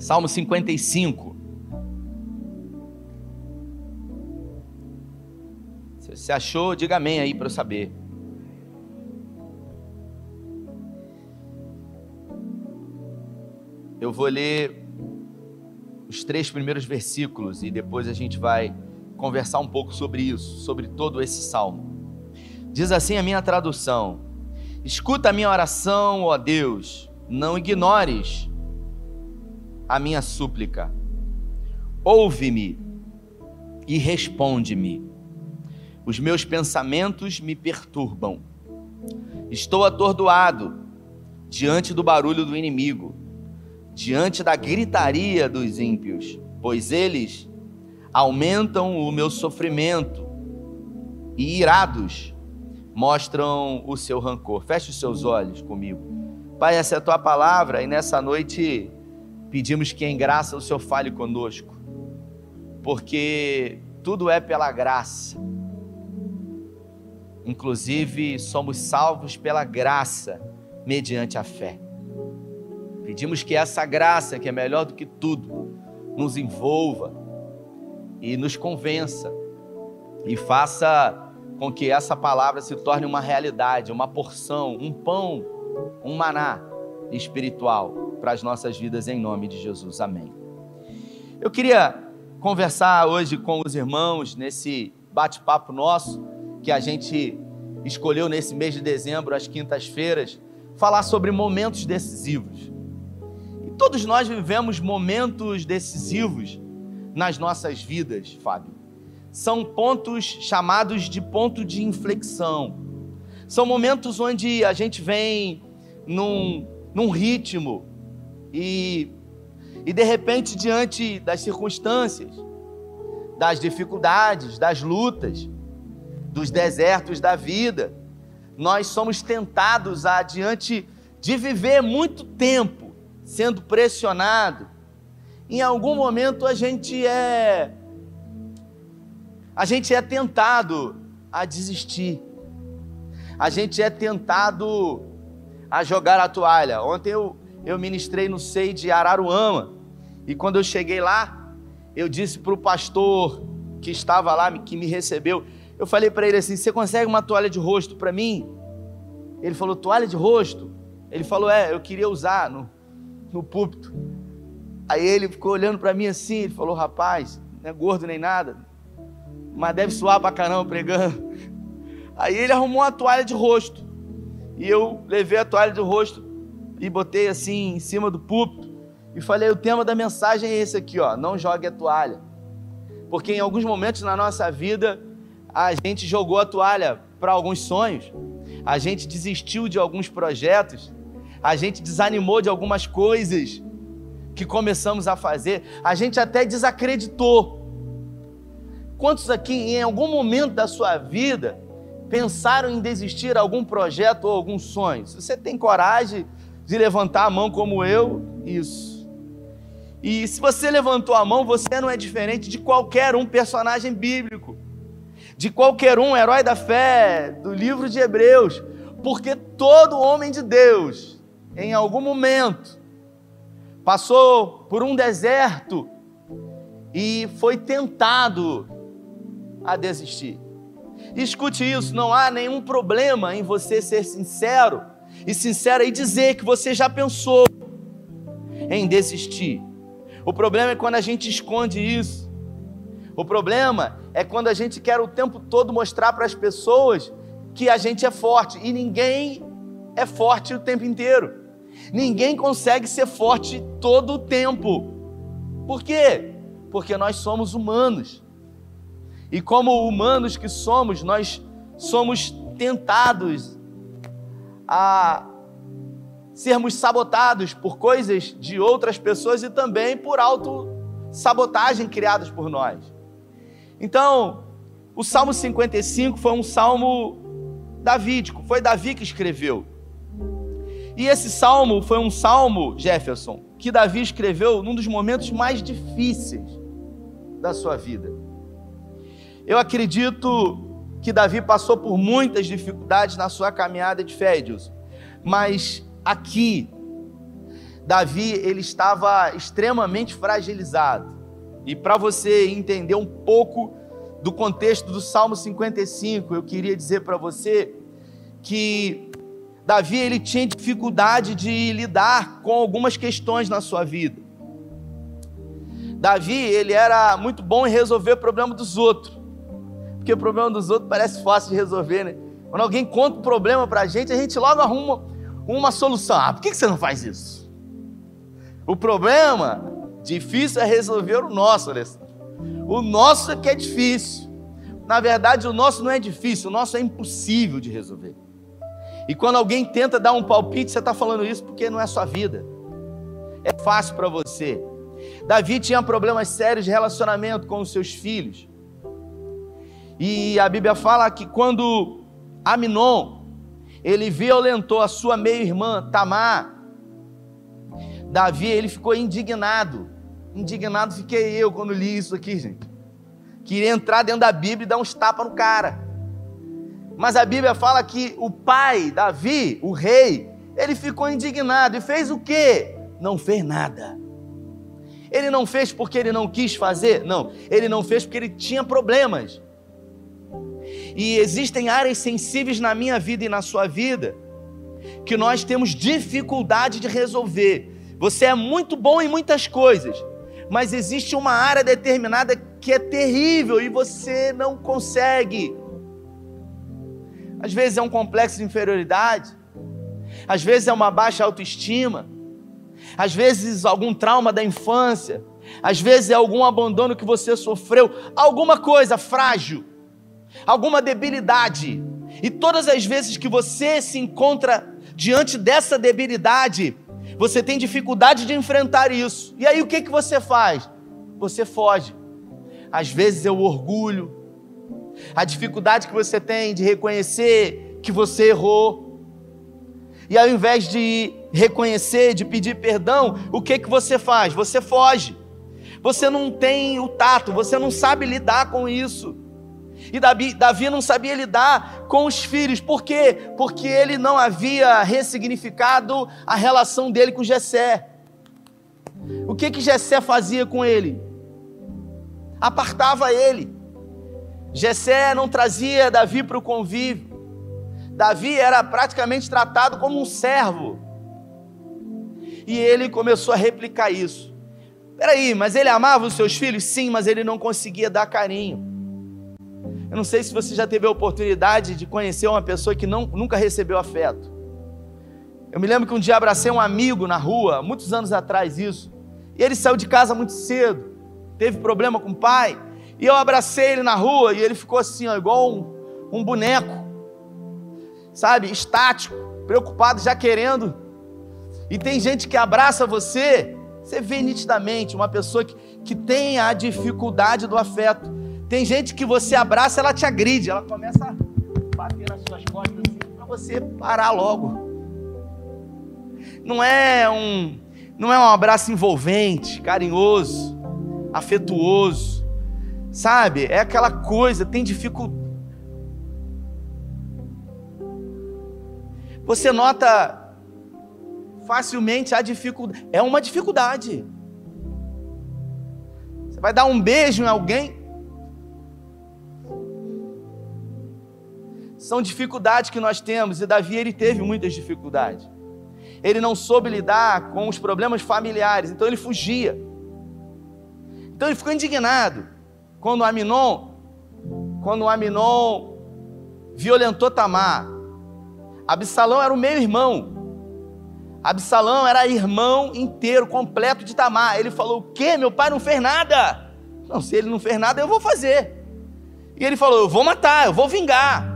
Salmo 55. Se você achou, diga amém aí para eu saber. Eu vou ler os três primeiros versículos e depois a gente vai conversar um pouco sobre isso, sobre todo esse salmo. Diz assim a minha tradução: Escuta a minha oração, ó Deus, não ignores a minha súplica. Ouve-me e responde-me. Os meus pensamentos me perturbam. Estou atordoado diante do barulho do inimigo diante da gritaria dos ímpios, pois eles aumentam o meu sofrimento e irados mostram o seu rancor. Feche os seus olhos comigo. Pai, essa é a tua palavra e nessa noite pedimos que em graça o Senhor fale conosco, porque tudo é pela graça. Inclusive, somos salvos pela graça mediante a fé. Pedimos que essa graça, que é melhor do que tudo, nos envolva e nos convença e faça com que essa palavra se torne uma realidade, uma porção, um pão, um maná espiritual para as nossas vidas em nome de Jesus. Amém. Eu queria conversar hoje com os irmãos nesse bate-papo nosso que a gente escolheu nesse mês de dezembro, às quintas-feiras, falar sobre momentos decisivos. Todos nós vivemos momentos decisivos nas nossas vidas, Fábio. São pontos chamados de ponto de inflexão. São momentos onde a gente vem num, num ritmo e, e de repente, diante das circunstâncias, das dificuldades, das lutas, dos desertos da vida, nós somos tentados diante de viver muito tempo sendo pressionado, em algum momento a gente é a gente é tentado a desistir. A gente é tentado a jogar a toalha. Ontem eu, eu ministrei no SEI de Araruama. E quando eu cheguei lá, eu disse para o pastor que estava lá, que me recebeu, eu falei para ele assim: Você consegue uma toalha de rosto para mim? Ele falou: Toalha de rosto? Ele falou: É, eu queria usar. No, no púlpito. Aí ele ficou olhando para mim assim, ele falou: rapaz, não é gordo nem nada, mas deve suar pra caramba pregando. Aí ele arrumou uma toalha de rosto. E eu levei a toalha de rosto e botei assim em cima do púlpito. E falei: o tema da mensagem é esse aqui, ó. Não jogue a toalha. Porque em alguns momentos na nossa vida, a gente jogou a toalha para alguns sonhos, a gente desistiu de alguns projetos, a gente desanimou de algumas coisas que começamos a fazer, a gente até desacreditou. Quantos aqui, em algum momento da sua vida, pensaram em desistir de algum projeto ou algum sonho? Se você tem coragem de levantar a mão como eu, isso. E se você levantou a mão, você não é diferente de qualquer um personagem bíblico, de qualquer um herói da fé, do livro de Hebreus, porque todo homem de Deus em algum momento, passou por um deserto e foi tentado a desistir. Escute isso, não há nenhum problema em você ser sincero e sincera e dizer que você já pensou em desistir. O problema é quando a gente esconde isso. O problema é quando a gente quer o tempo todo mostrar para as pessoas que a gente é forte e ninguém é forte o tempo inteiro. Ninguém consegue ser forte todo o tempo. Por quê? Porque nós somos humanos. E como humanos que somos, nós somos tentados a sermos sabotados por coisas de outras pessoas e também por auto-sabotagem criadas por nós. Então, o Salmo 55 foi um salmo davídico, foi Davi que escreveu. E esse salmo foi um salmo, Jefferson, que Davi escreveu num dos momentos mais difíceis da sua vida. Eu acredito que Davi passou por muitas dificuldades na sua caminhada de fé, Deus. Mas aqui, Davi ele estava extremamente fragilizado. E para você entender um pouco do contexto do Salmo 55, eu queria dizer para você que Davi ele tinha dificuldade de lidar com algumas questões na sua vida. Davi ele era muito bom em resolver o problema dos outros, porque o problema dos outros parece fácil de resolver, né? Quando alguém conta um problema para a gente, a gente logo arruma uma solução. Ah, por que você não faz isso? O problema difícil é resolver o nosso, Alessandro. O nosso é que é difícil. Na verdade, o nosso não é difícil, o nosso é impossível de resolver. E quando alguém tenta dar um palpite, você está falando isso porque não é sua vida. É fácil para você. Davi tinha problemas sérios de relacionamento com os seus filhos. E a Bíblia fala que quando Aminon ele violentou a sua meia-irmã Tamar, Davi ele ficou indignado. Indignado fiquei eu quando li isso aqui, gente queria entrar dentro da Bíblia e dar uns tapas no cara. Mas a Bíblia fala que o pai, Davi, o rei, ele ficou indignado e fez o quê? Não fez nada. Ele não fez porque ele não quis fazer? Não, ele não fez porque ele tinha problemas. E existem áreas sensíveis na minha vida e na sua vida que nós temos dificuldade de resolver. Você é muito bom em muitas coisas, mas existe uma área determinada que é terrível e você não consegue. Às vezes é um complexo de inferioridade, às vezes é uma baixa autoestima, às vezes algum trauma da infância, às vezes é algum abandono que você sofreu, alguma coisa frágil, alguma debilidade. E todas as vezes que você se encontra diante dessa debilidade, você tem dificuldade de enfrentar isso. E aí o que, que você faz? Você foge. Às vezes é o orgulho, a dificuldade que você tem de reconhecer que você errou. E ao invés de reconhecer, de pedir perdão, o que, que você faz? Você foge. Você não tem o tato, você não sabe lidar com isso. E Davi, Davi não sabia lidar com os filhos. Por quê? Porque ele não havia ressignificado a relação dele com Jessé. O que que Jessé fazia com ele? Apartava ele. Jessé não trazia Davi para o convívio. Davi era praticamente tratado como um servo. E ele começou a replicar isso. Peraí, mas ele amava os seus filhos? Sim, mas ele não conseguia dar carinho. Eu não sei se você já teve a oportunidade de conhecer uma pessoa que não, nunca recebeu afeto. Eu me lembro que um dia abracei um amigo na rua, muitos anos atrás isso, e ele saiu de casa muito cedo, teve problema com o pai, e eu abracei ele na rua e ele ficou assim, ó, igual um, um boneco, sabe, estático, preocupado, já querendo. E tem gente que abraça você, você vê nitidamente uma pessoa que, que tem a dificuldade do afeto. Tem gente que você abraça, ela te agride, ela começa a bater nas suas costas assim, para você parar logo. Não é um não é um abraço envolvente, carinhoso, afetuoso. Sabe? É aquela coisa, tem dificuldade. Você nota facilmente a dificuldade. É uma dificuldade. Você vai dar um beijo em alguém, São dificuldades que nós temos e Davi ele teve muitas dificuldades. Ele não soube lidar com os problemas familiares, então ele fugia. Então ele ficou indignado quando Aminon, quando Aminon violentou Tamar. Absalão era o meio irmão. Absalão era irmão inteiro, completo de Tamar. Ele falou: "O quê? Meu pai não fez nada?" Não, se ele não fez nada, eu vou fazer. E ele falou: "Eu vou matar, eu vou vingar."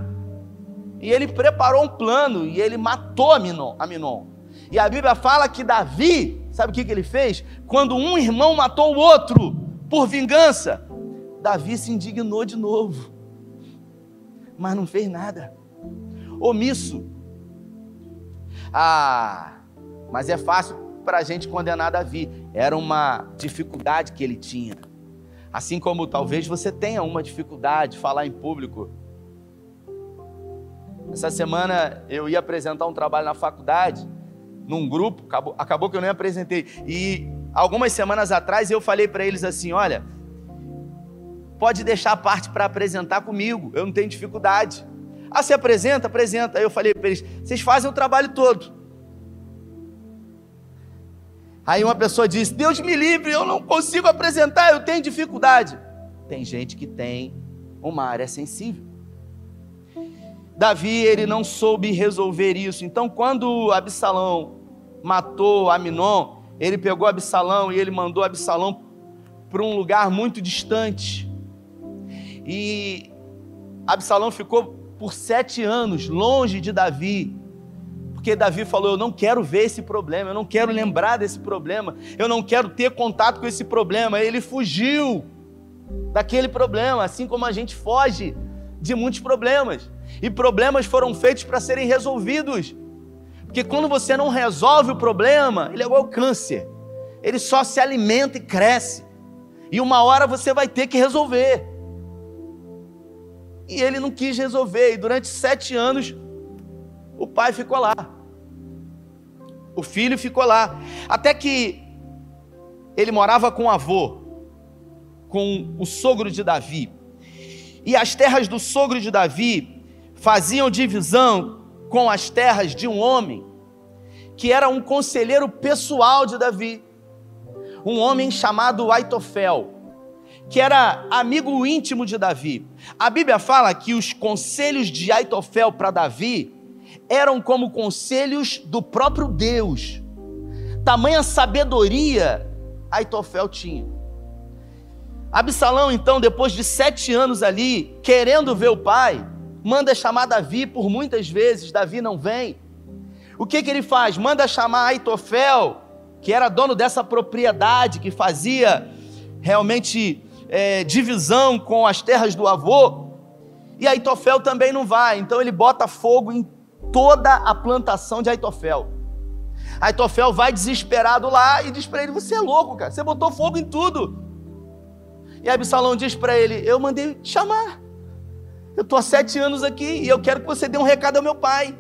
E ele preparou um plano e ele matou Aminon. Aminon. E a Bíblia fala que Davi, sabe o que, que ele fez? Quando um irmão matou o outro por vingança, Davi se indignou de novo, mas não fez nada. Omisso. Ah, mas é fácil para a gente condenar Davi. Era uma dificuldade que ele tinha. Assim como talvez você tenha uma dificuldade de falar em público essa semana eu ia apresentar um trabalho na faculdade num grupo, acabou, acabou que eu nem apresentei. E algumas semanas atrás eu falei para eles assim: olha, pode deixar a parte para apresentar comigo, eu não tenho dificuldade. Ah, você apresenta? Apresenta. Aí eu falei para eles: vocês fazem o trabalho todo. Aí uma pessoa disse: Deus me livre, eu não consigo apresentar, eu tenho dificuldade. Tem gente que tem uma área sensível. Davi, ele não soube resolver isso. Então, quando Absalão matou Aminon, ele pegou Absalão e ele mandou Absalão para um lugar muito distante. E Absalão ficou por sete anos longe de Davi, porque Davi falou: Eu não quero ver esse problema, eu não quero lembrar desse problema, eu não quero ter contato com esse problema. Ele fugiu daquele problema, assim como a gente foge de muitos problemas. E problemas foram feitos para serem resolvidos. Porque quando você não resolve o problema, ele é igual câncer. Ele só se alimenta e cresce. E uma hora você vai ter que resolver. E ele não quis resolver. E durante sete anos, o pai ficou lá. O filho ficou lá. Até que ele morava com o avô, com o sogro de Davi. E as terras do sogro de Davi faziam divisão com as terras de um homem que era um conselheiro pessoal de Davi, um homem chamado Aitofel, que era amigo íntimo de Davi. A Bíblia fala que os conselhos de Aitofel para Davi eram como conselhos do próprio Deus. Tamanha sabedoria Aitofel tinha. Absalão, então, depois de sete anos ali, querendo ver o pai, manda chamar Davi por muitas vezes, Davi não vem. O que, que ele faz? Manda chamar Aitofel, que era dono dessa propriedade, que fazia realmente é, divisão com as terras do avô. E Aitofel também não vai, então ele bota fogo em toda a plantação de Aitofel. Aitofel vai desesperado lá e diz para ele: Você é louco, cara, você botou fogo em tudo. E Absalão diz para ele: Eu mandei te chamar. Eu estou há sete anos aqui e eu quero que você dê um recado ao meu pai.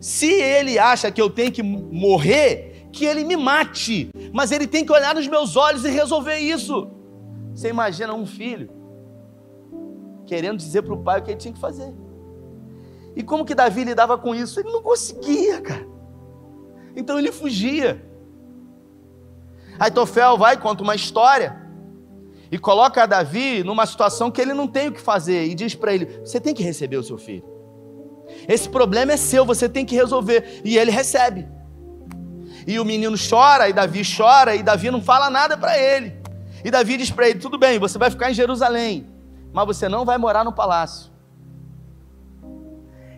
Se ele acha que eu tenho que morrer, que ele me mate, mas ele tem que olhar nos meus olhos e resolver isso. Você imagina um filho querendo dizer para o pai o que ele tinha que fazer. E como que Davi lidava com isso? Ele não conseguia, cara. Então ele fugia. Aí Tofel vai, conta uma história e coloca Davi numa situação que ele não tem o que fazer e diz para ele: Você tem que receber o seu filho. Esse problema é seu, você tem que resolver. E ele recebe. E o menino chora, e Davi chora, e Davi não fala nada para ele. E Davi diz para ele: Tudo bem, você vai ficar em Jerusalém, mas você não vai morar no palácio.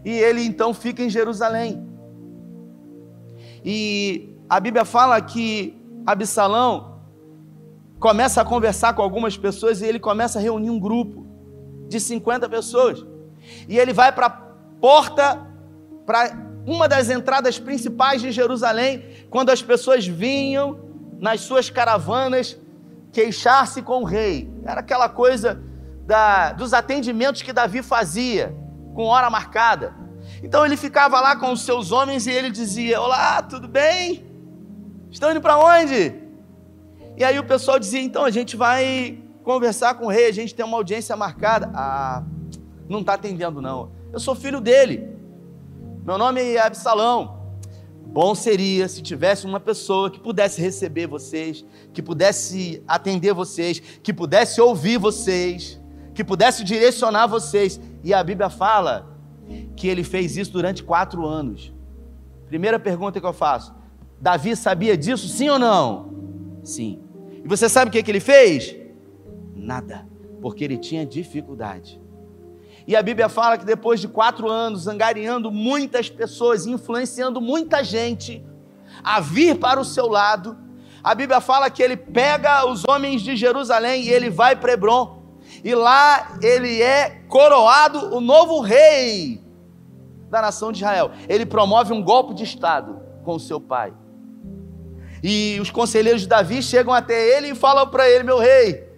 E ele então fica em Jerusalém. E a Bíblia fala que Absalão começa a conversar com algumas pessoas e ele começa a reunir um grupo de 50 pessoas. E ele vai para a porta, para uma das entradas principais de Jerusalém, quando as pessoas vinham nas suas caravanas queixar-se com o rei. Era aquela coisa da, dos atendimentos que Davi fazia, com hora marcada. Então ele ficava lá com os seus homens e ele dizia: Olá, tudo bem? Estão indo para onde? E aí o pessoal dizia: então a gente vai conversar com o rei, a gente tem uma audiência marcada. Ah, não está atendendo, não. Eu sou filho dele. Meu nome é Absalão. Bom seria se tivesse uma pessoa que pudesse receber vocês, que pudesse atender vocês, que pudesse ouvir vocês, que pudesse direcionar vocês. E a Bíblia fala que ele fez isso durante quatro anos. Primeira pergunta que eu faço: Davi sabia disso, sim ou não? Sim. E você sabe o que, que ele fez? Nada, porque ele tinha dificuldade. E a Bíblia fala que depois de quatro anos, angariando muitas pessoas, influenciando muita gente a vir para o seu lado, a Bíblia fala que ele pega os homens de Jerusalém e ele vai para Hebron. E lá ele é coroado o novo rei da nação de Israel. Ele promove um golpe de Estado com o seu pai. E os conselheiros de Davi chegam até ele e falam para ele: Meu rei,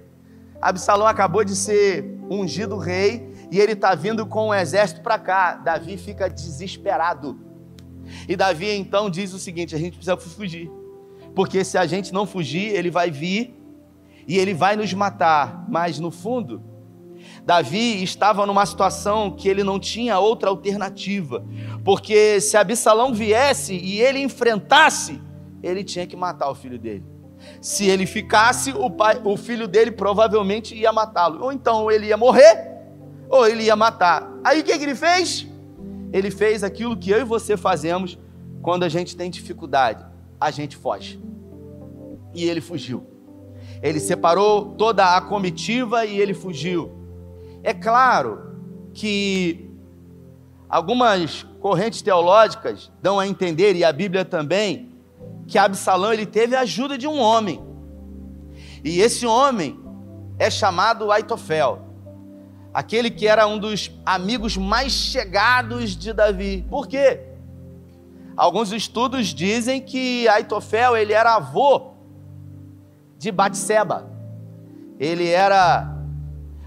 Absalão acabou de ser ungido rei e ele está vindo com um exército para cá. Davi fica desesperado, E Davi então diz o seguinte: a gente precisa fugir. Porque se a gente não fugir, ele vai vir e ele vai nos matar. Mas no fundo, Davi estava numa situação que ele não tinha outra alternativa. Porque se Absalão viesse e ele enfrentasse, ele tinha que matar o filho dele. Se ele ficasse, o, pai, o filho dele provavelmente ia matá-lo. Ou então ele ia morrer, ou ele ia matar. Aí o que, que ele fez? Ele fez aquilo que eu e você fazemos quando a gente tem dificuldade: a gente foge. E ele fugiu. Ele separou toda a comitiva e ele fugiu. É claro que algumas correntes teológicas dão a entender, e a Bíblia também, que Absalão ele teve a ajuda de um homem. E esse homem é chamado Aitofel, aquele que era um dos amigos mais chegados de Davi. Por quê? Alguns estudos dizem que Aitofel ele era avô de Batseba. Ele era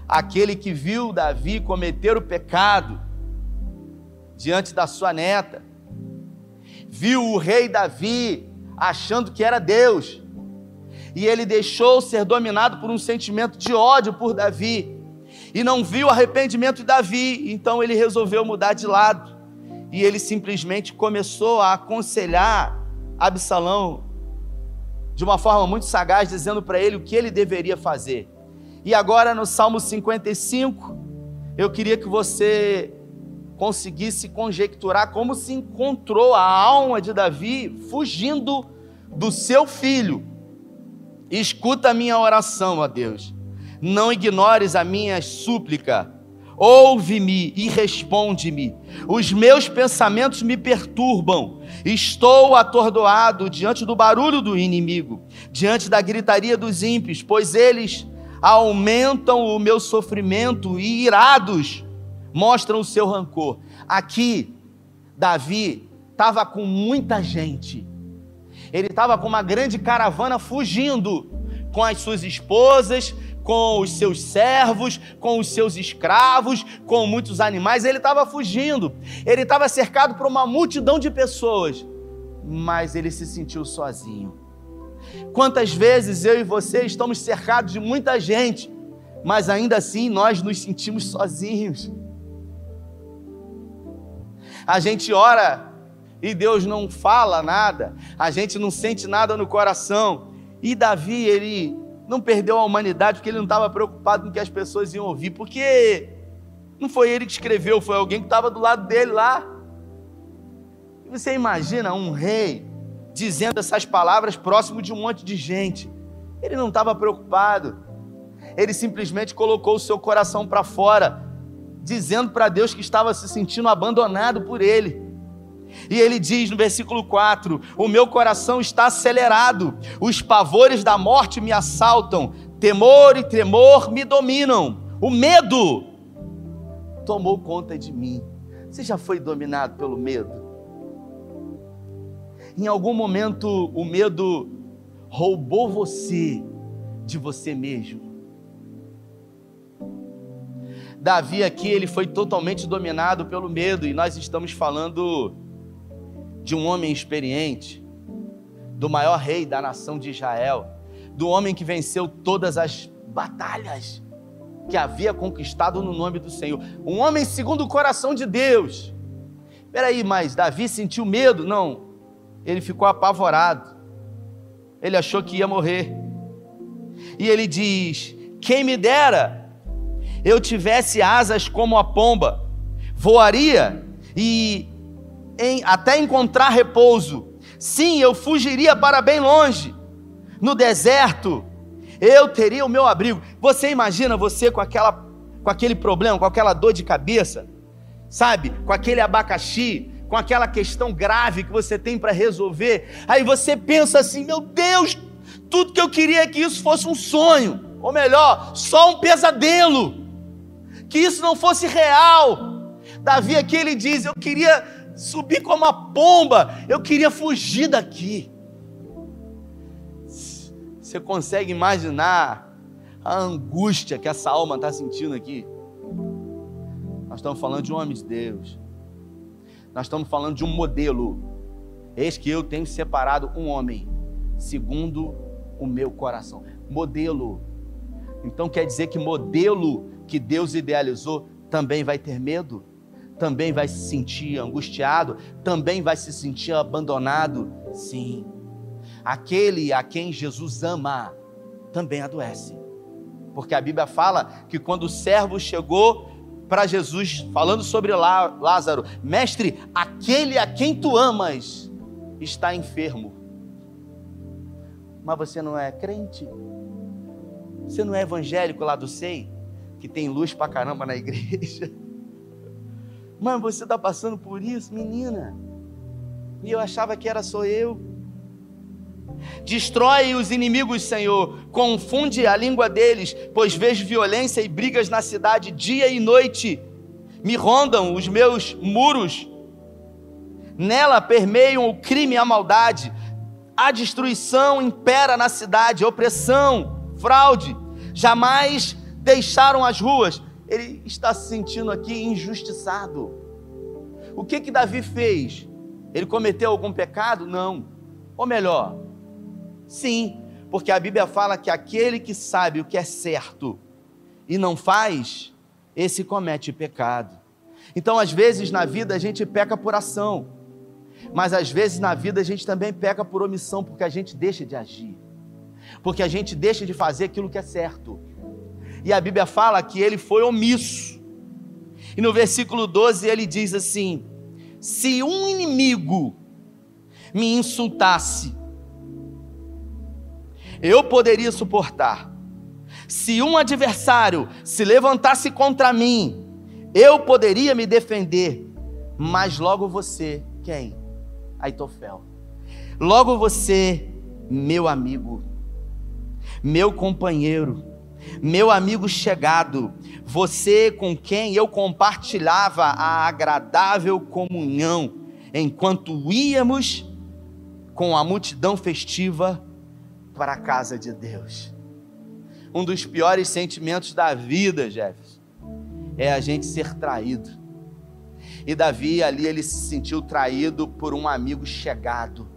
aquele que viu Davi cometer o pecado diante da sua neta. Viu o rei Davi achando que era Deus. E ele deixou ser dominado por um sentimento de ódio por Davi. E não viu o arrependimento de Davi, então ele resolveu mudar de lado. E ele simplesmente começou a aconselhar Absalão de uma forma muito sagaz, dizendo para ele o que ele deveria fazer. E agora no Salmo 55, eu queria que você conseguisse conjecturar como se encontrou a alma de Davi fugindo do seu filho. Escuta a minha oração, ó Deus. Não ignores a minha súplica. Ouve-me e responde-me. Os meus pensamentos me perturbam. Estou atordoado diante do barulho do inimigo, diante da gritaria dos ímpios, pois eles aumentam o meu sofrimento e irados mostram o seu rancor. Aqui, Davi estava com muita gente. Ele estava com uma grande caravana fugindo com as suas esposas, com os seus servos, com os seus escravos, com muitos animais. Ele estava fugindo. Ele estava cercado por uma multidão de pessoas, mas ele se sentiu sozinho. Quantas vezes eu e você estamos cercados de muita gente, mas ainda assim nós nos sentimos sozinhos. A gente ora e Deus não fala nada, a gente não sente nada no coração. E Davi, ele não perdeu a humanidade porque ele não estava preocupado com o que as pessoas iam ouvir, porque não foi ele que escreveu, foi alguém que estava do lado dele lá. E você imagina um rei dizendo essas palavras próximo de um monte de gente. Ele não estava preocupado. Ele simplesmente colocou o seu coração para fora dizendo para Deus que estava se sentindo abandonado por ele. E ele diz no versículo 4: O meu coração está acelerado, os pavores da morte me assaltam, temor e tremor me dominam, o medo tomou conta de mim. Você já foi dominado pelo medo? Em algum momento o medo roubou você de você mesmo. Davi aqui, ele foi totalmente dominado pelo medo, e nós estamos falando de um homem experiente, do maior rei da nação de Israel, do homem que venceu todas as batalhas que havia conquistado no nome do Senhor, um homem segundo o coração de Deus. Peraí, mas Davi sentiu medo? Não, ele ficou apavorado, ele achou que ia morrer, e ele diz: Quem me dera eu tivesse asas como a pomba, voaria e em, até encontrar repouso. Sim, eu fugiria para bem longe, no deserto, eu teria o meu abrigo. Você imagina você com aquela com aquele problema, com aquela dor de cabeça, sabe? Com aquele abacaxi, com aquela questão grave que você tem para resolver. Aí você pensa assim: "Meu Deus, tudo que eu queria é que isso fosse um sonho, ou melhor, só um pesadelo" que isso não fosse real. Davi aqui ele diz: Eu queria subir como uma pomba, eu queria fugir daqui. Você consegue imaginar a angústia que essa alma está sentindo aqui? Nós estamos falando de um homem de Deus, nós estamos falando de um modelo, Eis que eu tenho separado um homem, segundo o meu coração. Modelo. Então quer dizer que modelo que Deus idealizou também vai ter medo? Também vai se sentir angustiado? Também vai se sentir abandonado? Sim. Aquele a quem Jesus ama também adoece. Porque a Bíblia fala que quando o servo chegou para Jesus, falando sobre Lázaro, mestre, aquele a quem tu amas está enfermo. Mas você não é crente? Você não é evangélico lá do SEI? Que tem luz pra caramba na igreja? Mas você está passando por isso, menina? E eu achava que era só eu. Destrói os inimigos, Senhor, confunde a língua deles, pois vejo violência e brigas na cidade dia e noite. Me rondam os meus muros. Nela permeiam o crime e a maldade. A destruição impera na cidade, opressão, fraude. Jamais deixaram as ruas. Ele está se sentindo aqui injustiçado. O que que Davi fez? Ele cometeu algum pecado? Não. Ou melhor, Sim, porque a Bíblia fala que aquele que sabe o que é certo e não faz, esse comete pecado. Então, às vezes na vida a gente peca por ação, mas às vezes na vida a gente também peca por omissão, porque a gente deixa de agir, porque a gente deixa de fazer aquilo que é certo. E a Bíblia fala que ele foi omisso. E no versículo 12 ele diz assim: Se um inimigo me insultasse, eu poderia suportar. Se um adversário se levantasse contra mim, eu poderia me defender. Mas logo você, quem? Aitofel. Logo você, meu amigo, meu companheiro, meu amigo chegado, você com quem eu compartilhava a agradável comunhão, enquanto íamos com a multidão festiva para a casa de Deus. Um dos piores sentimentos da vida, Jefferson, é a gente ser traído. E Davi ali ele se sentiu traído por um amigo chegado.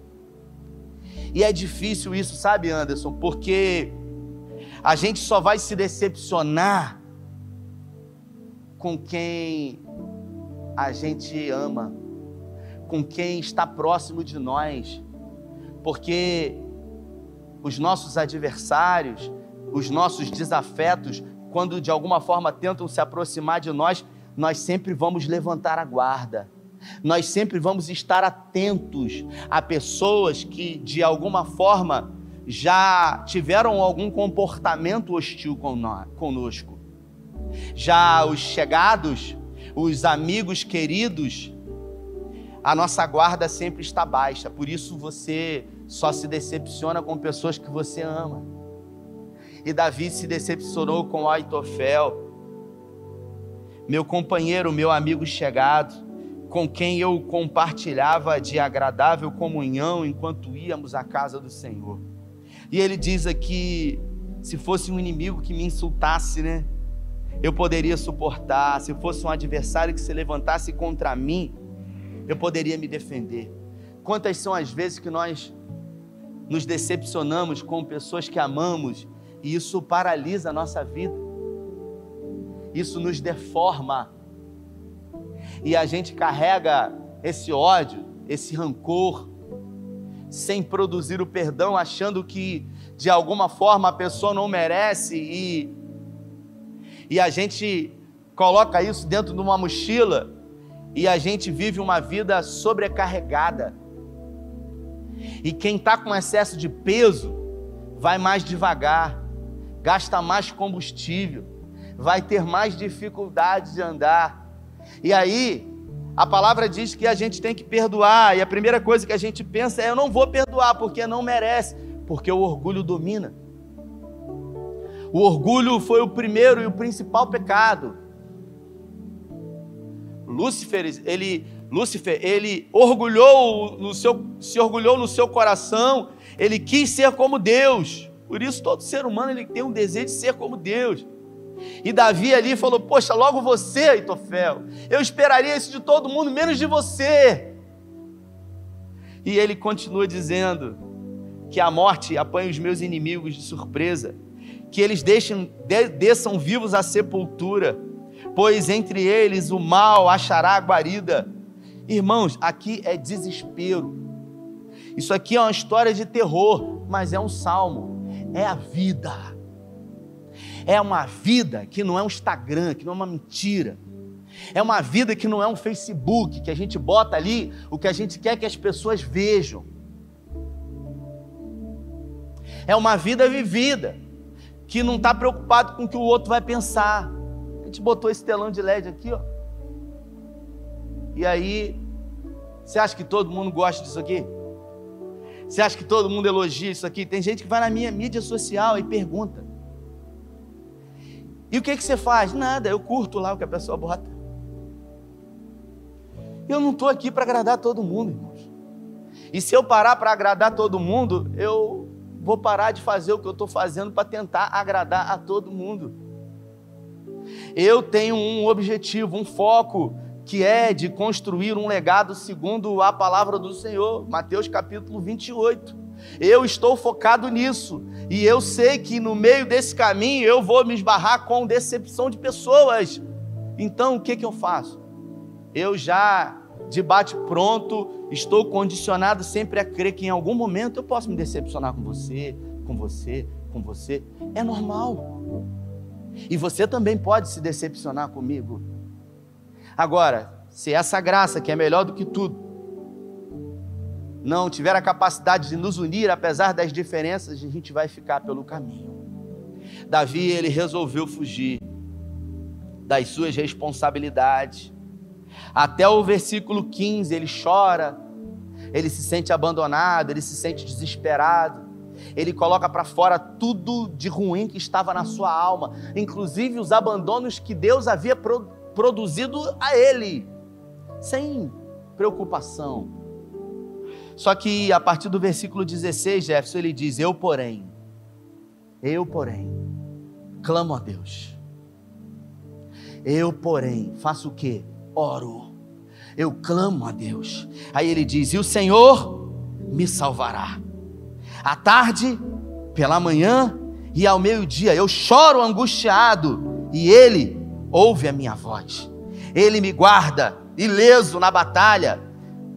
E é difícil isso, sabe, Anderson? Porque a gente só vai se decepcionar com quem a gente ama, com quem está próximo de nós. Porque os nossos adversários, os nossos desafetos, quando de alguma forma tentam se aproximar de nós, nós sempre vamos levantar a guarda. Nós sempre vamos estar atentos a pessoas que de alguma forma já tiveram algum comportamento hostil conosco. Já os chegados, os amigos queridos, a nossa guarda sempre está baixa. Por isso você só se decepciona com pessoas que você ama. E Davi se decepcionou com Aitofel, meu companheiro, meu amigo chegado, com quem eu compartilhava de agradável comunhão enquanto íamos à casa do Senhor. E ele diz aqui: se fosse um inimigo que me insultasse, né? Eu poderia suportar. Se fosse um adversário que se levantasse contra mim, eu poderia me defender. Quantas são as vezes que nós nos decepcionamos com pessoas que amamos e isso paralisa a nossa vida. Isso nos deforma. E a gente carrega esse ódio, esse rancor, sem produzir o perdão, achando que de alguma forma a pessoa não merece e e a gente coloca isso dentro de uma mochila e a gente vive uma vida sobrecarregada. E quem está com excesso de peso vai mais devagar, gasta mais combustível, vai ter mais dificuldade de andar. E aí, a palavra diz que a gente tem que perdoar, e a primeira coisa que a gente pensa é: eu não vou perdoar porque não merece, porque o orgulho domina. O orgulho foi o primeiro e o principal pecado. Lúcifer, ele Lúcifer, ele orgulhou no seu, se orgulhou no seu coração, ele quis ser como Deus. Por isso todo ser humano ele tem um desejo de ser como Deus. E Davi ali falou: "Poxa, logo você, Aitofel. Eu esperaria isso de todo mundo, menos de você." E ele continua dizendo que a morte apanha os meus inimigos de surpresa, que eles deixem, de, desçam vivos à sepultura, pois entre eles o mal achará guarida. Irmãos, aqui é desespero. Isso aqui é uma história de terror, mas é um salmo. É a vida. É uma vida que não é um Instagram, que não é uma mentira. É uma vida que não é um Facebook, que a gente bota ali o que a gente quer que as pessoas vejam. É uma vida vivida, que não está preocupado com o que o outro vai pensar. A gente botou esse telão de LED aqui, ó. E aí, você acha que todo mundo gosta disso aqui? Você acha que todo mundo elogia isso aqui? Tem gente que vai na minha mídia social e pergunta. E o que, que você faz? Nada, eu curto lá o que a pessoa bota. Eu não estou aqui para agradar todo mundo, irmãos. E se eu parar para agradar todo mundo, eu vou parar de fazer o que eu estou fazendo para tentar agradar a todo mundo. Eu tenho um objetivo, um foco, que é de construir um legado segundo a palavra do Senhor, Mateus capítulo 28. Eu estou focado nisso. E eu sei que no meio desse caminho eu vou me esbarrar com decepção de pessoas. Então o que, que eu faço? Eu já, de bate pronto, estou condicionado sempre a crer que em algum momento eu posso me decepcionar com você, com você, com você. É normal. E você também pode se decepcionar comigo. Agora, se essa graça, que é melhor do que tudo, não tiver a capacidade de nos unir, apesar das diferenças, a gente vai ficar pelo caminho. Davi, ele resolveu fugir das suas responsabilidades. Até o versículo 15, ele chora, ele se sente abandonado, ele se sente desesperado. Ele coloca para fora tudo de ruim que estava na sua alma, inclusive os abandonos que Deus havia pro produzido a ele, sem preocupação, só que a partir do versículo 16, Jefferson, ele diz: Eu, porém, eu, porém, clamo a Deus. Eu, porém, faço o que? Oro. Eu clamo a Deus. Aí ele diz: E o Senhor me salvará. À tarde, pela manhã e ao meio-dia, eu choro angustiado, e ele ouve a minha voz. Ele me guarda ileso na batalha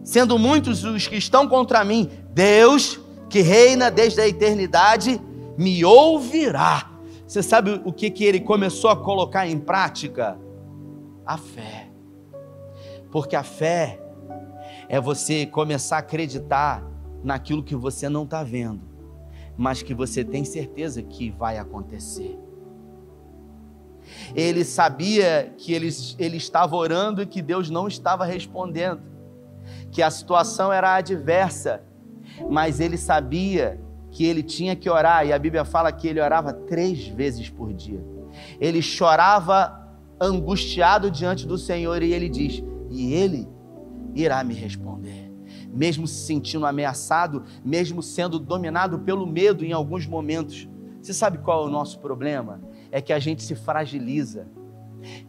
sendo muitos os que estão contra mim, Deus, que reina desde a eternidade, me ouvirá. Você sabe o que, que ele começou a colocar em prática? A fé. Porque a fé é você começar a acreditar naquilo que você não está vendo, mas que você tem certeza que vai acontecer. Ele sabia que ele, ele estava orando e que Deus não estava respondendo que a situação era adversa, mas ele sabia que ele tinha que orar, e a Bíblia fala que ele orava três vezes por dia. Ele chorava angustiado diante do Senhor, e ele diz: E ele irá me responder. Mesmo se sentindo ameaçado, mesmo sendo dominado pelo medo em alguns momentos. Você sabe qual é o nosso problema? É que a gente se fragiliza,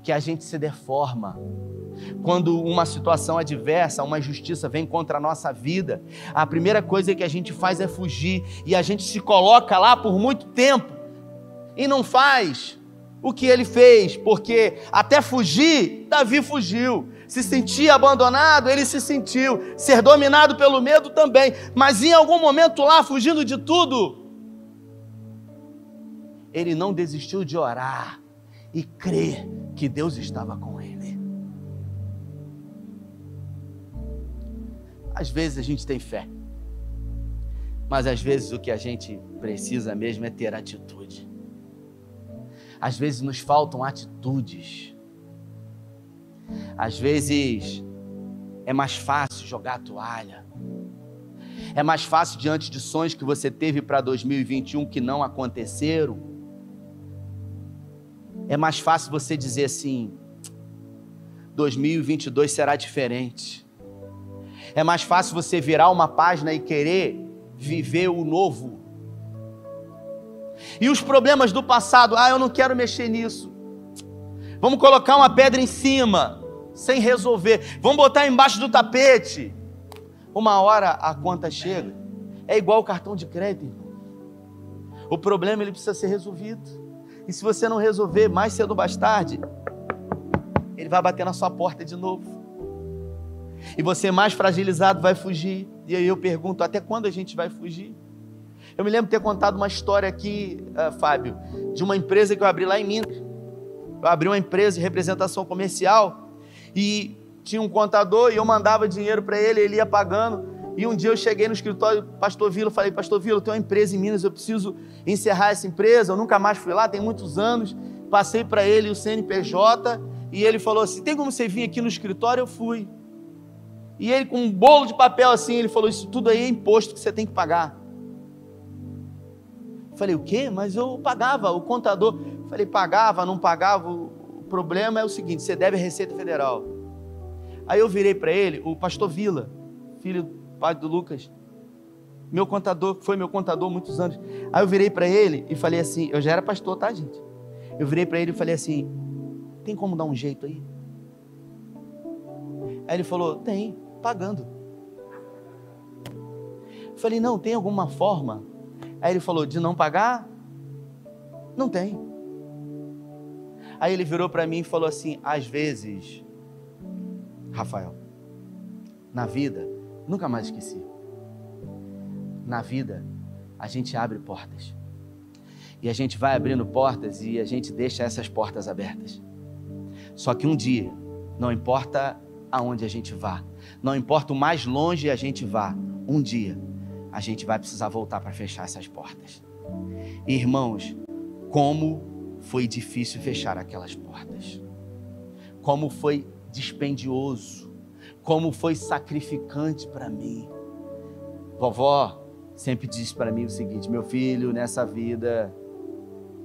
que a gente se deforma quando uma situação adversa, uma injustiça vem contra a nossa vida, a primeira coisa que a gente faz é fugir e a gente se coloca lá por muito tempo e não faz o que ele fez, porque até fugir, Davi fugiu. Se sentir abandonado, ele se sentiu. Ser dominado pelo medo também. Mas em algum momento lá, fugindo de tudo, ele não desistiu de orar e crer que Deus estava com ele. Às vezes a gente tem fé, mas às vezes o que a gente precisa mesmo é ter atitude. Às vezes nos faltam atitudes. Às vezes é mais fácil jogar a toalha. É mais fácil diante de sonhos que você teve para 2021 que não aconteceram. É mais fácil você dizer assim: 2022 será diferente. É mais fácil você virar uma página e querer viver o novo. E os problemas do passado, ah, eu não quero mexer nisso. Vamos colocar uma pedra em cima, sem resolver. Vamos botar embaixo do tapete. Uma hora a conta chega. É igual o cartão de crédito, irmão. O problema ele precisa ser resolvido. E se você não resolver mais cedo ou mais tarde, ele vai bater na sua porta de novo. E você mais fragilizado vai fugir. E aí eu pergunto, até quando a gente vai fugir? Eu me lembro de ter contado uma história aqui, uh, Fábio, de uma empresa que eu abri lá em Minas. Eu abri uma empresa de representação comercial e tinha um contador e eu mandava dinheiro para ele, ele ia pagando. E um dia eu cheguei no escritório do Pastor Vila, falei, Pastor Vila, eu tenho uma empresa em Minas, eu preciso encerrar essa empresa, eu nunca mais fui lá, tem muitos anos. Passei para ele o CNPJ e ele falou assim: tem como você vir aqui no escritório? Eu fui. E ele, com um bolo de papel assim, ele falou: Isso tudo aí é imposto que você tem que pagar. Falei: O quê? Mas eu pagava, o contador. Falei: Pagava, não pagava. O problema é o seguinte: você deve a Receita Federal. Aí eu virei para ele, o pastor Vila, filho do pai do Lucas, meu contador, foi meu contador muitos anos. Aí eu virei para ele e falei assim: Eu já era pastor, tá, gente? Eu virei para ele e falei assim: Tem como dar um jeito aí? Aí ele falou: Tem pagando. falei, não, tem alguma forma? Aí ele falou, de não pagar? Não tem. Aí ele virou para mim e falou assim: às vezes, Rafael, na vida, nunca mais esqueci. Na vida, a gente abre portas. E a gente vai abrindo portas e a gente deixa essas portas abertas. Só que um dia, não importa aonde a gente vá, não importa o mais longe a gente vá, um dia a gente vai precisar voltar para fechar essas portas. Irmãos, como foi difícil fechar aquelas portas. Como foi dispendioso, como foi sacrificante para mim. Vovó sempre diz para mim o seguinte: meu filho, nessa vida,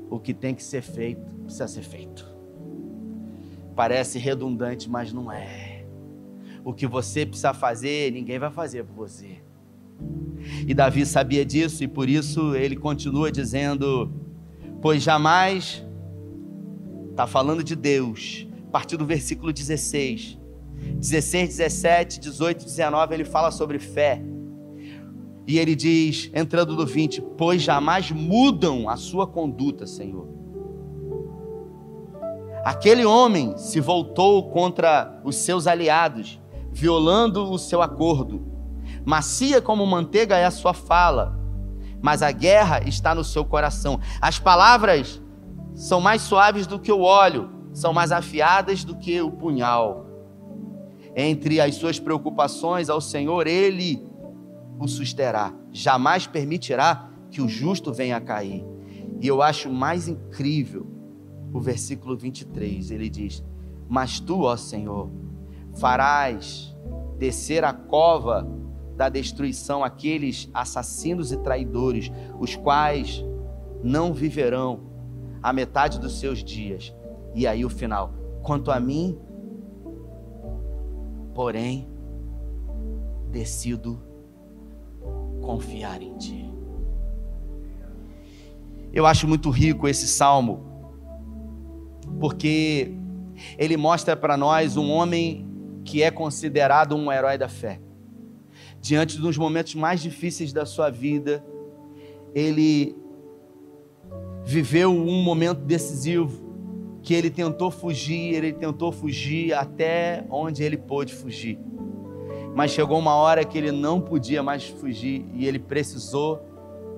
o que tem que ser feito, precisa ser feito. Parece redundante, mas não é o que você precisa fazer, ninguém vai fazer por você. E Davi sabia disso e por isso ele continua dizendo: Pois jamais, está falando de Deus, a partir do versículo 16, 16, 17, 18, 19, ele fala sobre fé. E ele diz, entrando no 20: Pois jamais mudam a sua conduta, Senhor. Aquele homem se voltou contra os seus aliados violando o seu acordo. Macia como manteiga é a sua fala, mas a guerra está no seu coração. As palavras são mais suaves do que o óleo, são mais afiadas do que o punhal. Entre as suas preocupações ao Senhor, Ele o susterá, jamais permitirá que o justo venha a cair. E eu acho mais incrível o versículo 23, ele diz: Mas tu, ó Senhor, farás descer a cova da destruição aqueles assassinos e traidores, os quais não viverão a metade dos seus dias. E aí o final: quanto a mim, porém, decido confiar em ti. Eu acho muito rico esse salmo, porque ele mostra para nós um homem que é considerado um herói da fé. Diante dos momentos mais difíceis da sua vida, ele viveu um momento decisivo que ele tentou fugir, ele tentou fugir até onde ele pôde fugir. Mas chegou uma hora que ele não podia mais fugir e ele precisou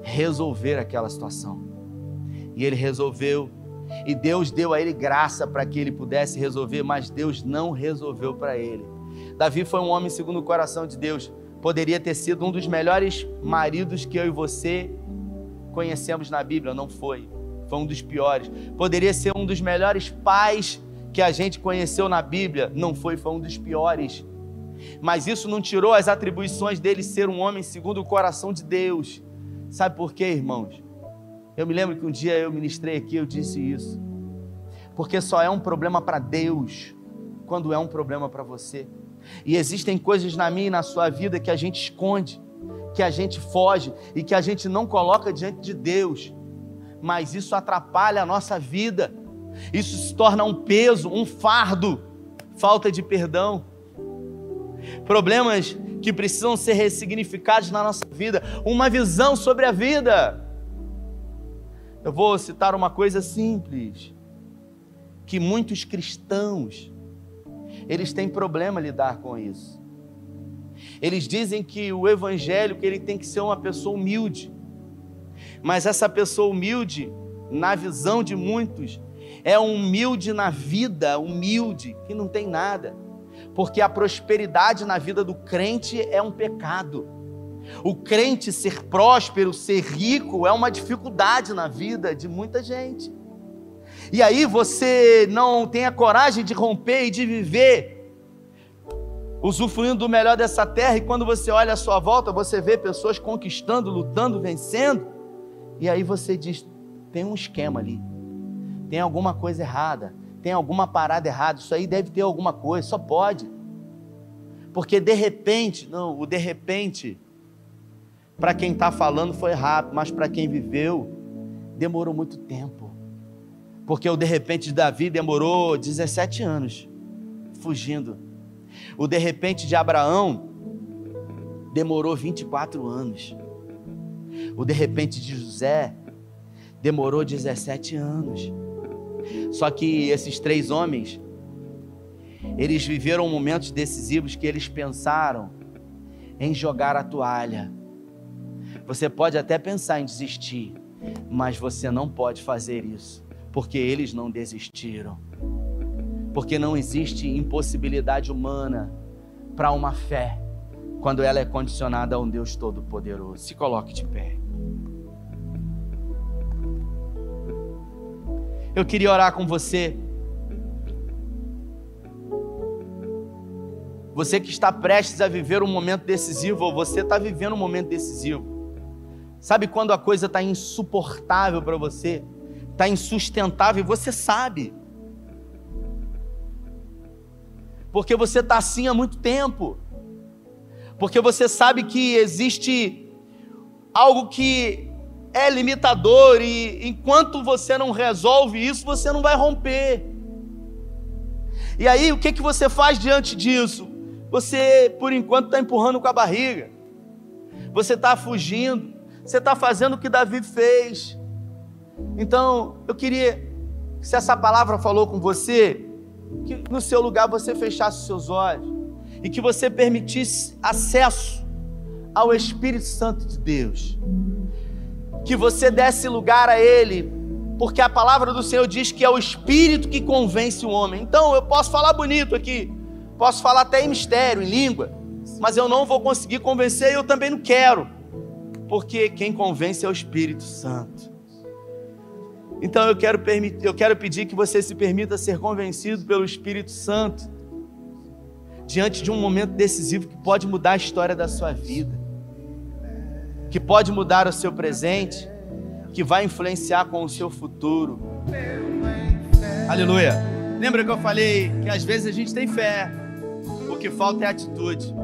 resolver aquela situação. E ele resolveu e Deus deu a ele graça para que ele pudesse resolver, mas Deus não resolveu para ele. Davi foi um homem segundo o coração de Deus. Poderia ter sido um dos melhores maridos que eu e você conhecemos na Bíblia, não foi. Foi um dos piores. Poderia ser um dos melhores pais que a gente conheceu na Bíblia, não foi, foi um dos piores. Mas isso não tirou as atribuições dele ser um homem segundo o coração de Deus. Sabe por quê, irmãos? Eu me lembro que um dia eu ministrei aqui, eu disse isso. Porque só é um problema para Deus quando é um problema para você. E existem coisas na minha e na sua vida que a gente esconde, que a gente foge e que a gente não coloca diante de Deus. Mas isso atrapalha a nossa vida. Isso se torna um peso, um fardo, falta de perdão. Problemas que precisam ser ressignificados na nossa vida, uma visão sobre a vida. Eu vou citar uma coisa simples, que muitos cristãos eles têm problema lidar com isso. Eles dizem que o evangélico ele tem que ser uma pessoa humilde. Mas essa pessoa humilde, na visão de muitos, é humilde na vida, humilde, que não tem nada. Porque a prosperidade na vida do crente é um pecado. O crente ser próspero, ser rico, é uma dificuldade na vida de muita gente. E aí você não tem a coragem de romper e de viver usufruindo do melhor dessa terra, e quando você olha à sua volta, você vê pessoas conquistando, lutando, vencendo, e aí você diz: tem um esquema ali, tem alguma coisa errada, tem alguma parada errada, isso aí deve ter alguma coisa, só pode. Porque de repente, não, o de repente, para quem está falando foi rápido, mas para quem viveu, demorou muito tempo. Porque o de repente de Davi demorou 17 anos fugindo o de repente de Abraão demorou 24 anos. O de repente de José demorou 17 anos. Só que esses três homens, eles viveram momentos decisivos que eles pensaram em jogar a toalha. Você pode até pensar em desistir, mas você não pode fazer isso, porque eles não desistiram porque não existe impossibilidade humana para uma fé quando ela é condicionada a um Deus Todo-Poderoso. Se coloque de pé. Eu queria orar com você. Você que está prestes a viver um momento decisivo, ou você está vivendo um momento decisivo. Sabe quando a coisa está insuportável para você, está insustentável, e você sabe. porque você está assim há muito tempo, porque você sabe que existe algo que é limitador e enquanto você não resolve isso, você não vai romper. E aí, o que, que você faz diante disso? Você, por enquanto, está empurrando com a barriga, você está fugindo, você está fazendo o que Davi fez. Então, eu queria, se essa palavra falou com você, que no seu lugar você fechasse os seus olhos e que você permitisse acesso ao Espírito Santo de Deus. Que você desse lugar a Ele, porque a palavra do Senhor diz que é o Espírito que convence o homem. Então eu posso falar bonito aqui, posso falar até em mistério, em língua, mas eu não vou conseguir convencer e eu também não quero, porque quem convence é o Espírito Santo. Então eu quero, eu quero pedir que você se permita ser convencido pelo Espírito Santo diante de um momento decisivo que pode mudar a história da sua vida, que pode mudar o seu presente, que vai influenciar com o seu futuro. Aleluia. Lembra que eu falei que às vezes a gente tem fé, o que falta é atitude.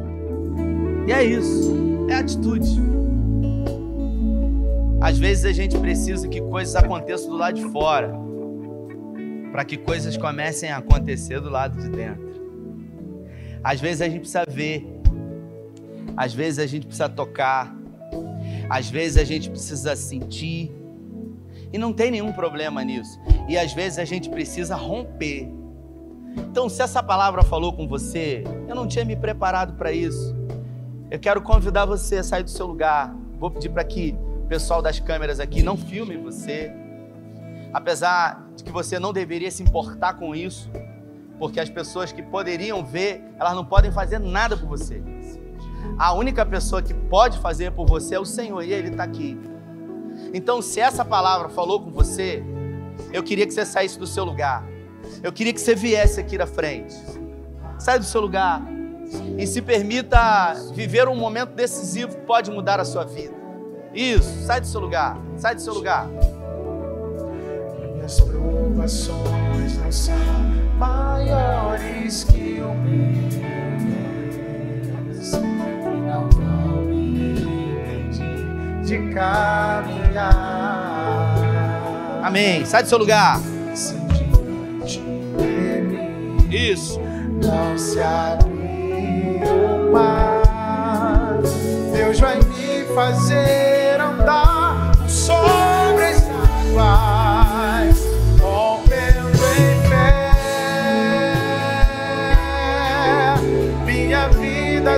E é isso, é atitude. Às vezes a gente precisa que coisas aconteçam do lado de fora, para que coisas comecem a acontecer do lado de dentro. Às vezes a gente precisa ver, às vezes a gente precisa tocar, às vezes a gente precisa sentir, e não tem nenhum problema nisso. E às vezes a gente precisa romper. Então, se essa palavra falou com você, eu não tinha me preparado para isso. Eu quero convidar você a sair do seu lugar. Vou pedir para que pessoal das câmeras aqui, não filme você. Apesar de que você não deveria se importar com isso, porque as pessoas que poderiam ver, elas não podem fazer nada por você. A única pessoa que pode fazer por você é o Senhor e Ele está aqui. Então, se essa palavra falou com você, eu queria que você saísse do seu lugar. Eu queria que você viesse aqui na frente. Sai do seu lugar e se permita viver um momento decisivo que pode mudar a sua vida. Isso, sai do seu lugar, sai do seu lugar. Minhas provações não são maiores que o meu não vão me impedir de caminhar. Amém. Sai do seu lugar. Isso. Não se abriu mar Deus vai me fazer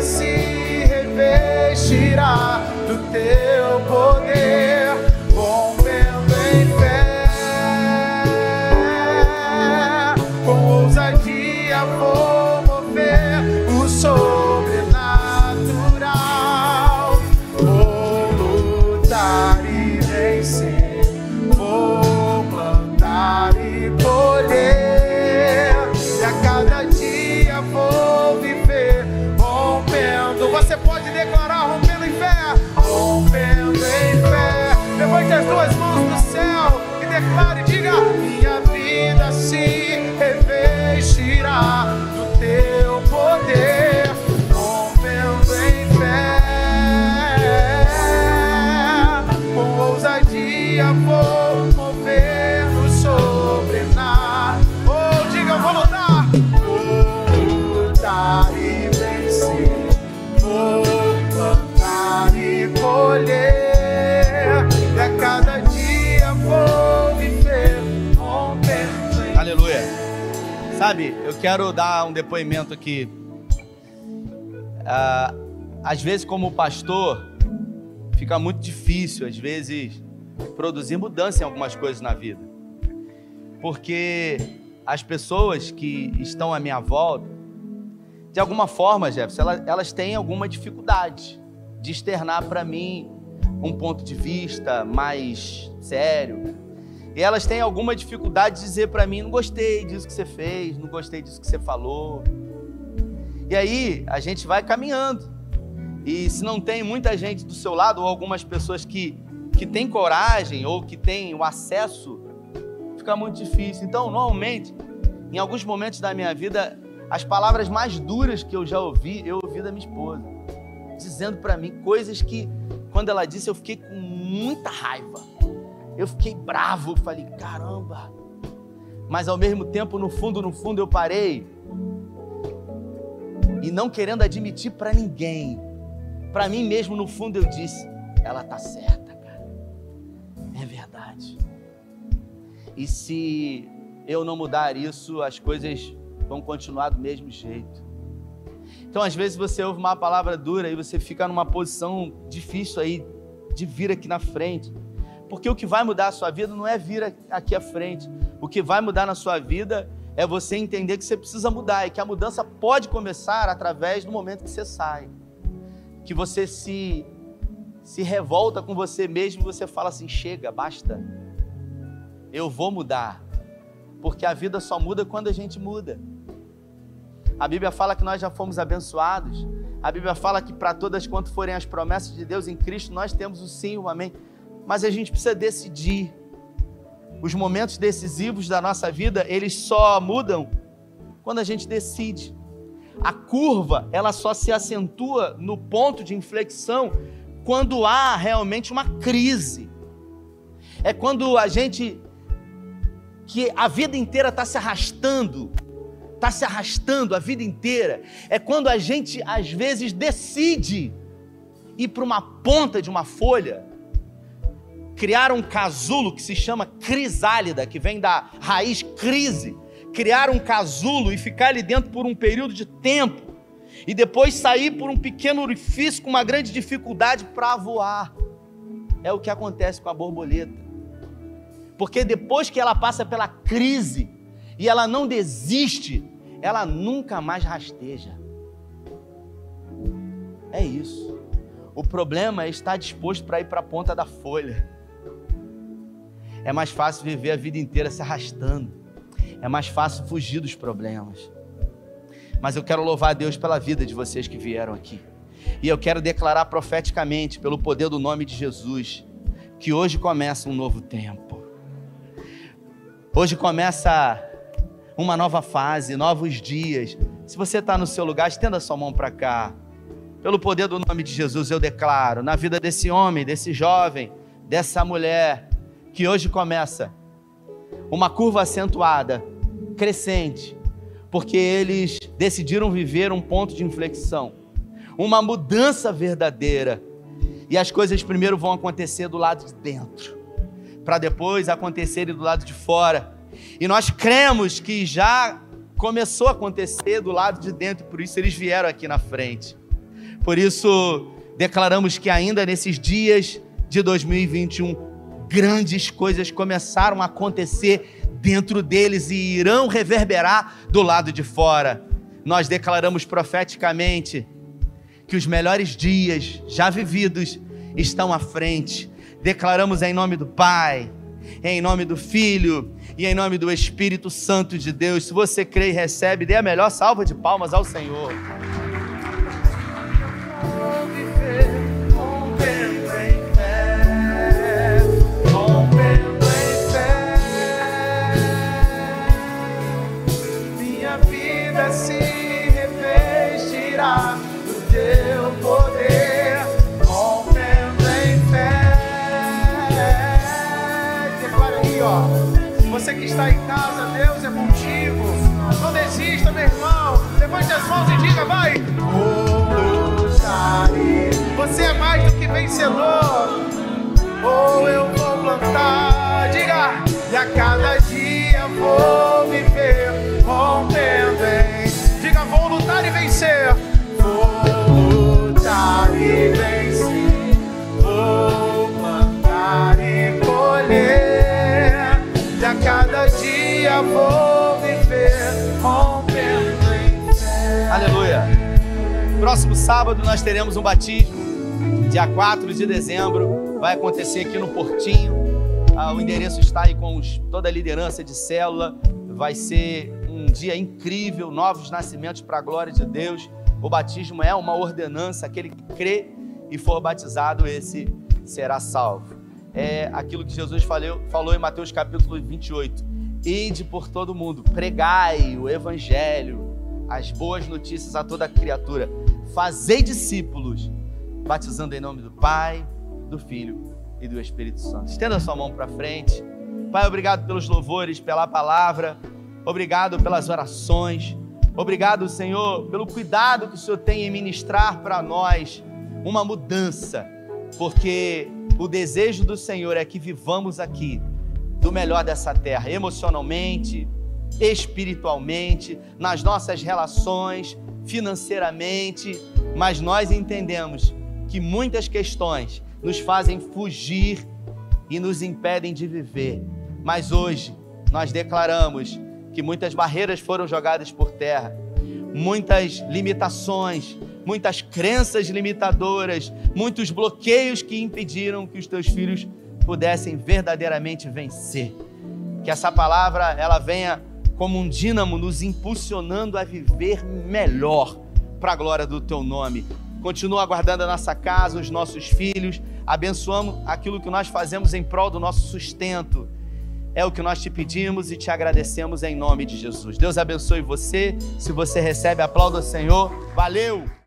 se revestirá do teu poder, revestirá quero dar um depoimento aqui. Ah, às vezes, como pastor, fica muito difícil, às vezes, produzir mudança em algumas coisas na vida. Porque as pessoas que estão à minha volta, de alguma forma, Jefferson, elas, elas têm alguma dificuldade de externar para mim um ponto de vista mais sério, e elas têm alguma dificuldade de dizer para mim: não gostei disso que você fez, não gostei disso que você falou. E aí a gente vai caminhando. E se não tem muita gente do seu lado, ou algumas pessoas que, que têm coragem ou que têm o acesso, fica muito difícil. Então, normalmente, em alguns momentos da minha vida, as palavras mais duras que eu já ouvi, eu ouvi da minha esposa, dizendo para mim coisas que, quando ela disse, eu fiquei com muita raiva. Eu fiquei bravo, falei, caramba. Mas ao mesmo tempo, no fundo, no fundo, eu parei e não querendo admitir para ninguém, para mim mesmo, no fundo, eu disse: ela tá certa, cara. É verdade. E se eu não mudar isso, as coisas vão continuar do mesmo jeito. Então, às vezes, você ouve uma palavra dura e você fica numa posição difícil aí de vir aqui na frente. Porque o que vai mudar a sua vida não é vir aqui à frente. O que vai mudar na sua vida é você entender que você precisa mudar e que a mudança pode começar através do momento que você sai. Que você se se revolta com você mesmo e você fala assim: chega, basta. Eu vou mudar. Porque a vida só muda quando a gente muda. A Bíblia fala que nós já fomos abençoados. A Bíblia fala que para todas quanto forem as promessas de Deus em Cristo, nós temos o sim, o amém. Mas a gente precisa decidir. Os momentos decisivos da nossa vida, eles só mudam quando a gente decide. A curva, ela só se acentua no ponto de inflexão quando há realmente uma crise. É quando a gente que a vida inteira está se arrastando, está se arrastando a vida inteira. É quando a gente às vezes decide ir para uma ponta de uma folha criar um casulo que se chama crisálida, que vem da raiz crise, criar um casulo e ficar ali dentro por um período de tempo, e depois sair por um pequeno orifício com uma grande dificuldade para voar. É o que acontece com a borboleta. Porque depois que ela passa pela crise e ela não desiste, ela nunca mais rasteja. É isso. O problema é estar disposto para ir para a ponta da folha. É mais fácil viver a vida inteira se arrastando. É mais fácil fugir dos problemas. Mas eu quero louvar a Deus pela vida de vocês que vieram aqui. E eu quero declarar profeticamente, pelo poder do nome de Jesus, que hoje começa um novo tempo. Hoje começa uma nova fase, novos dias. Se você está no seu lugar, estenda sua mão para cá. Pelo poder do nome de Jesus, eu declaro na vida desse homem, desse jovem, dessa mulher, que hoje começa uma curva acentuada, crescente, porque eles decidiram viver um ponto de inflexão, uma mudança verdadeira, E as coisas primeiro vão acontecer do lado de dentro, para depois acontecerem do lado de fora. E nós cremos que já começou a acontecer do lado de dentro, por isso eles vieram aqui na frente. Por isso, declaramos que ainda nesses dias de 2021, grandes coisas começaram a acontecer dentro deles e irão reverberar do lado de fora. Nós declaramos profeticamente que os melhores dias já vividos estão à frente. Declaramos em nome do Pai, em nome do Filho e em nome do Espírito Santo de Deus. Se você crê e recebe, dê a melhor salva de palmas ao Senhor. Está em casa, Deus é contigo. Não desista, meu irmão. Levante as mãos e diga, vai. Você é mais do que vencedor. Ou eu vou plantar. Diga, e a cada dia vou viver rompendo em. Diga, vou lutar e vencer. Vou lutar e vencer. Vou viver rompendo. Aleluia. Próximo sábado nós teremos um batismo, dia 4 de dezembro. Vai acontecer aqui no Portinho. Ah, o endereço está aí com os, toda a liderança de célula. Vai ser um dia incrível, novos nascimentos para a glória de Deus. O batismo é uma ordenança, aquele que crê e for batizado, esse será salvo é aquilo que Jesus falou, falou em Mateus capítulo 28. Ide por todo mundo, pregai o evangelho, as boas notícias a toda criatura. Fazei discípulos, batizando em nome do Pai, do Filho e do Espírito Santo. Estenda sua mão para frente. Pai, obrigado pelos louvores, pela palavra. Obrigado pelas orações. Obrigado, Senhor, pelo cuidado que o Senhor tem em ministrar para nós uma mudança, porque o desejo do Senhor é que vivamos aqui do melhor dessa terra, emocionalmente, espiritualmente, nas nossas relações, financeiramente, mas nós entendemos que muitas questões nos fazem fugir e nos impedem de viver. Mas hoje nós declaramos que muitas barreiras foram jogadas por terra, muitas limitações, muitas crenças limitadoras, muitos bloqueios que impediram que os teus filhos pudessem verdadeiramente vencer. Que essa palavra ela venha como um dínamo nos impulsionando a viver melhor para a glória do teu nome. Continua guardando a nossa casa, os nossos filhos, abençoamos aquilo que nós fazemos em prol do nosso sustento. É o que nós te pedimos e te agradecemos em nome de Jesus. Deus abençoe você. Se você recebe, aplauda o Senhor. Valeu!